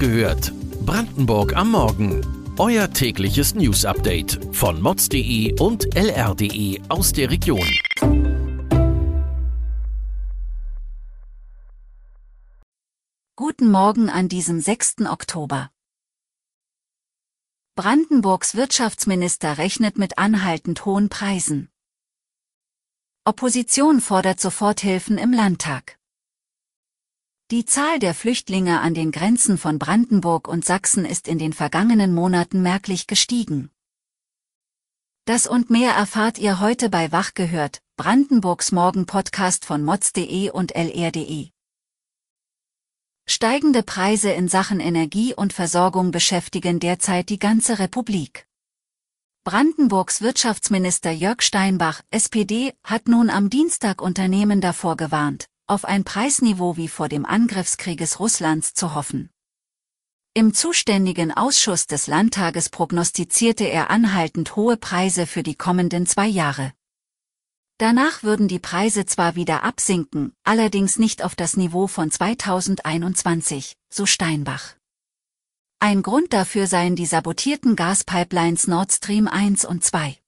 gehört. Brandenburg am Morgen. Euer tägliches News-Update von mods.de und lr.de aus der Region. Guten Morgen an diesem 6. Oktober. Brandenburgs Wirtschaftsminister rechnet mit anhaltend hohen Preisen. Opposition fordert Soforthilfen im Landtag. Die Zahl der Flüchtlinge an den Grenzen von Brandenburg und Sachsen ist in den vergangenen Monaten merklich gestiegen. Das und mehr erfahrt ihr heute bei Wach gehört, Brandenburgs Morgen-Podcast von mods.de und lr.de. Steigende Preise in Sachen Energie und Versorgung beschäftigen derzeit die ganze Republik. Brandenburgs Wirtschaftsminister Jörg Steinbach, SPD, hat nun am Dienstag Unternehmen davor gewarnt, auf ein Preisniveau wie vor dem Angriffskrieges Russlands zu hoffen. Im zuständigen Ausschuss des Landtages prognostizierte er anhaltend hohe Preise für die kommenden zwei Jahre. Danach würden die Preise zwar wieder absinken, allerdings nicht auf das Niveau von 2021, so Steinbach. Ein Grund dafür seien die sabotierten Gaspipelines Nord Stream 1 und 2.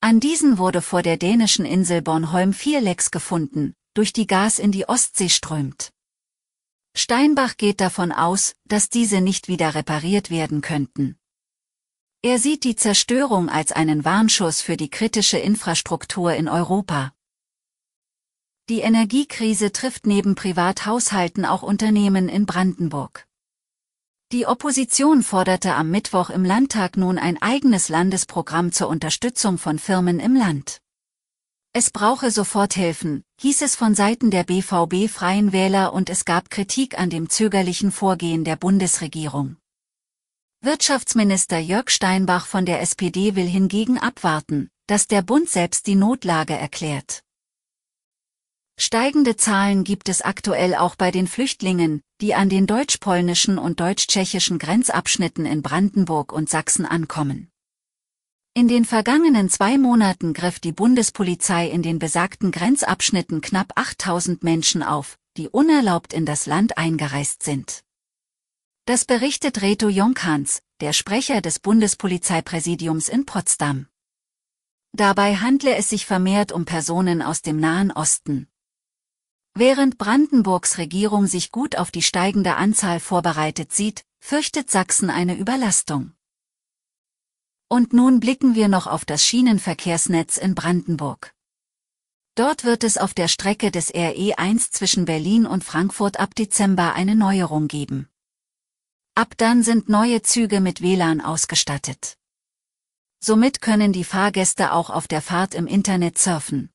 An diesen wurde vor der dänischen Insel Bornholm 4 Lecks gefunden, durch die Gas in die Ostsee strömt. Steinbach geht davon aus, dass diese nicht wieder repariert werden könnten. Er sieht die Zerstörung als einen Warnschuss für die kritische Infrastruktur in Europa. Die Energiekrise trifft neben Privathaushalten auch Unternehmen in Brandenburg. Die Opposition forderte am Mittwoch im Landtag nun ein eigenes Landesprogramm zur Unterstützung von Firmen im Land. Es brauche Soforthilfen, hieß es von Seiten der BVB Freien Wähler und es gab Kritik an dem zögerlichen Vorgehen der Bundesregierung. Wirtschaftsminister Jörg Steinbach von der SPD will hingegen abwarten, dass der Bund selbst die Notlage erklärt. Steigende Zahlen gibt es aktuell auch bei den Flüchtlingen, die an den deutsch-polnischen und deutsch-tschechischen Grenzabschnitten in Brandenburg und Sachsen ankommen. In den vergangenen zwei Monaten griff die Bundespolizei in den besagten Grenzabschnitten knapp 8000 Menschen auf, die unerlaubt in das Land eingereist sind. Das berichtet Reto Jonkans, der Sprecher des Bundespolizeipräsidiums in Potsdam. Dabei handle es sich vermehrt um Personen aus dem Nahen Osten. Während Brandenburgs Regierung sich gut auf die steigende Anzahl vorbereitet sieht, fürchtet Sachsen eine Überlastung. Und nun blicken wir noch auf das Schienenverkehrsnetz in Brandenburg. Dort wird es auf der Strecke des RE1 zwischen Berlin und Frankfurt ab Dezember eine Neuerung geben. Ab dann sind neue Züge mit WLAN ausgestattet. Somit können die Fahrgäste auch auf der Fahrt im Internet surfen.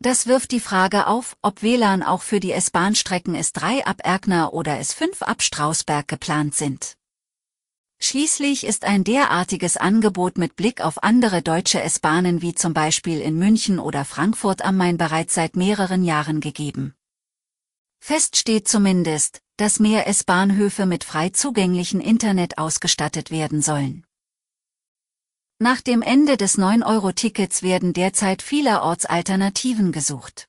Das wirft die Frage auf, ob WLAN auch für die S-Bahn-Strecken S3 ab Erkner oder S5 ab Strausberg geplant sind. Schließlich ist ein derartiges Angebot mit Blick auf andere deutsche S-Bahnen wie zum Beispiel in München oder Frankfurt am Main bereits seit mehreren Jahren gegeben. Fest steht zumindest, dass mehr S-Bahnhöfe mit frei zugänglichen Internet ausgestattet werden sollen. Nach dem Ende des 9-Euro-Tickets werden derzeit vielerorts Alternativen gesucht.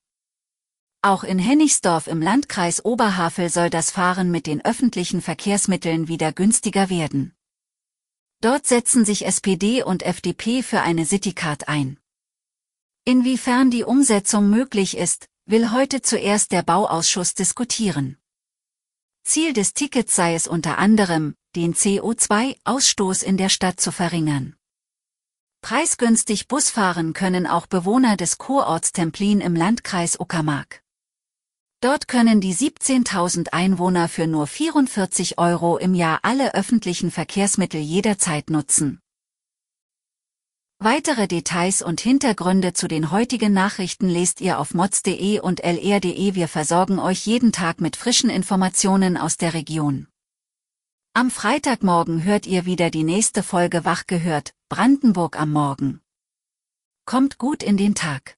Auch in Hennigsdorf im Landkreis Oberhavel soll das Fahren mit den öffentlichen Verkehrsmitteln wieder günstiger werden. Dort setzen sich SPD und FDP für eine Citycard ein. Inwiefern die Umsetzung möglich ist, will heute zuerst der Bauausschuss diskutieren. Ziel des Tickets sei es unter anderem, den CO2-Ausstoß in der Stadt zu verringern. Preisgünstig Busfahren können auch Bewohner des Kurorts Templin im Landkreis Uckermark. Dort können die 17.000 Einwohner für nur 44 Euro im Jahr alle öffentlichen Verkehrsmittel jederzeit nutzen. Weitere Details und Hintergründe zu den heutigen Nachrichten lest ihr auf mods.de und lr.de. Wir versorgen euch jeden Tag mit frischen Informationen aus der Region. Am Freitagmorgen hört ihr wieder die nächste Folge Wach gehört, Brandenburg am Morgen. Kommt gut in den Tag.